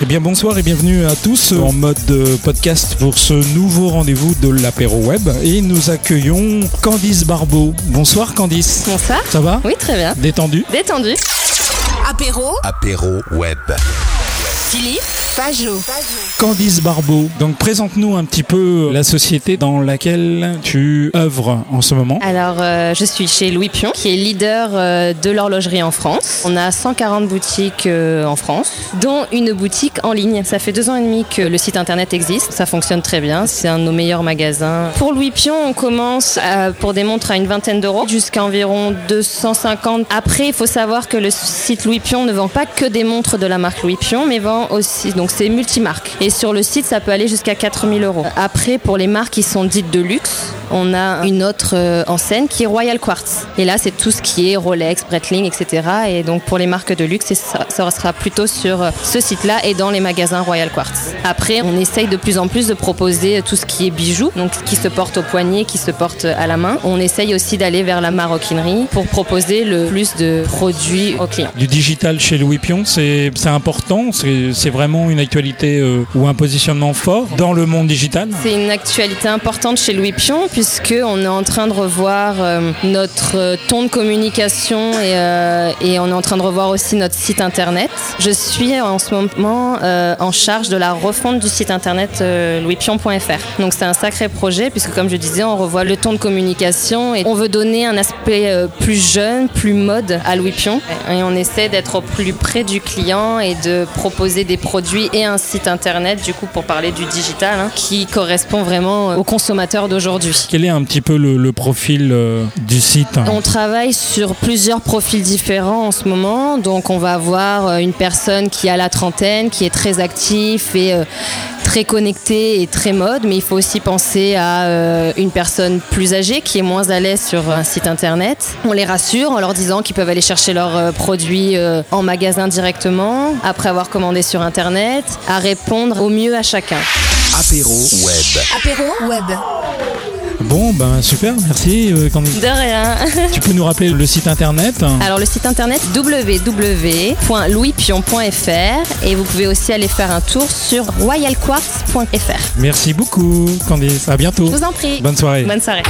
Eh bien bonsoir et bienvenue à tous en mode euh, podcast pour ce nouveau rendez-vous de l'apéro web et nous accueillons Candice Barbeau. Bonsoir Candice. Bonsoir. Ça va? Oui, très bien. Détendu? Détendu. Apéro, Apéro web. Philippe, Pajot. Candice Barbeau. Donc présente-nous un petit peu la société dans laquelle tu œuvres en ce moment. Alors, euh, je suis chez Louis Pion, qui est leader euh, de l'horlogerie en France. On a 140 boutiques euh, en France, dont une boutique en ligne. Ça fait deux ans et demi que le site internet existe. Ça fonctionne très bien. C'est un de nos meilleurs magasins. Pour Louis Pion, on commence euh, pour des montres à une vingtaine d'euros, jusqu'à environ 250. Après, il faut savoir que le site Louis Pion ne vend pas que des montres de la marque Louis Pion, mais vend aussi, donc c'est multimarque. Et sur le site, ça peut aller jusqu'à 4000 euros. Après, pour les marques qui sont dites de luxe, on a une autre euh, enseigne qui est Royal Quartz. Et là, c'est tout ce qui est Rolex, Breitling, etc. Et donc, pour les marques de luxe, ça, ça sera plutôt sur euh, ce site-là et dans les magasins Royal Quartz. Après, on essaye de plus en plus de proposer tout ce qui est bijoux, donc qui se porte au poignet, qui se porte à la main. On essaye aussi d'aller vers la maroquinerie pour proposer le plus de produits aux clients. Du digital chez Louis Pion, c'est important, c'est c'est vraiment une actualité euh, ou un positionnement fort dans le monde digital? C'est une actualité importante chez Louis Pion puisque on est en train de revoir euh, notre euh, ton de communication et, euh, et on est en train de revoir aussi notre site internet. Je suis en ce moment euh, en charge de la refonte du site internet euh, louispion.fr. Donc c'est un sacré projet puisque comme je disais, on revoit le ton de communication et on veut donner un aspect euh, plus jeune, plus mode à Louis Pion et on essaie d'être au plus près du client et de proposer des produits et un site internet du coup pour parler du digital hein, qui correspond vraiment aux consommateurs d'aujourd'hui. Quel est un petit peu le, le profil euh, du site On travaille sur plusieurs profils différents en ce moment. Donc, on va avoir euh, une personne qui a la trentaine, qui est très actif et euh, très connecté et très mode. Mais il faut aussi penser à euh, une personne plus âgée qui est moins à l'aise sur un site internet. On les rassure en leur disant qu'ils peuvent aller chercher leurs euh, produits euh, en magasin directement, après avoir commandé sur internet, à répondre au mieux à chacun. Apéro web. apéro, web. Bon, ben super, merci euh, Candice. De rien. Tu peux nous rappeler le site internet Alors le site internet www.louispion.fr et vous pouvez aussi aller faire un tour sur royalquartz.fr. Merci beaucoup Candice, à bientôt. Je vous en prie. Bonne soirée. Bonne soirée.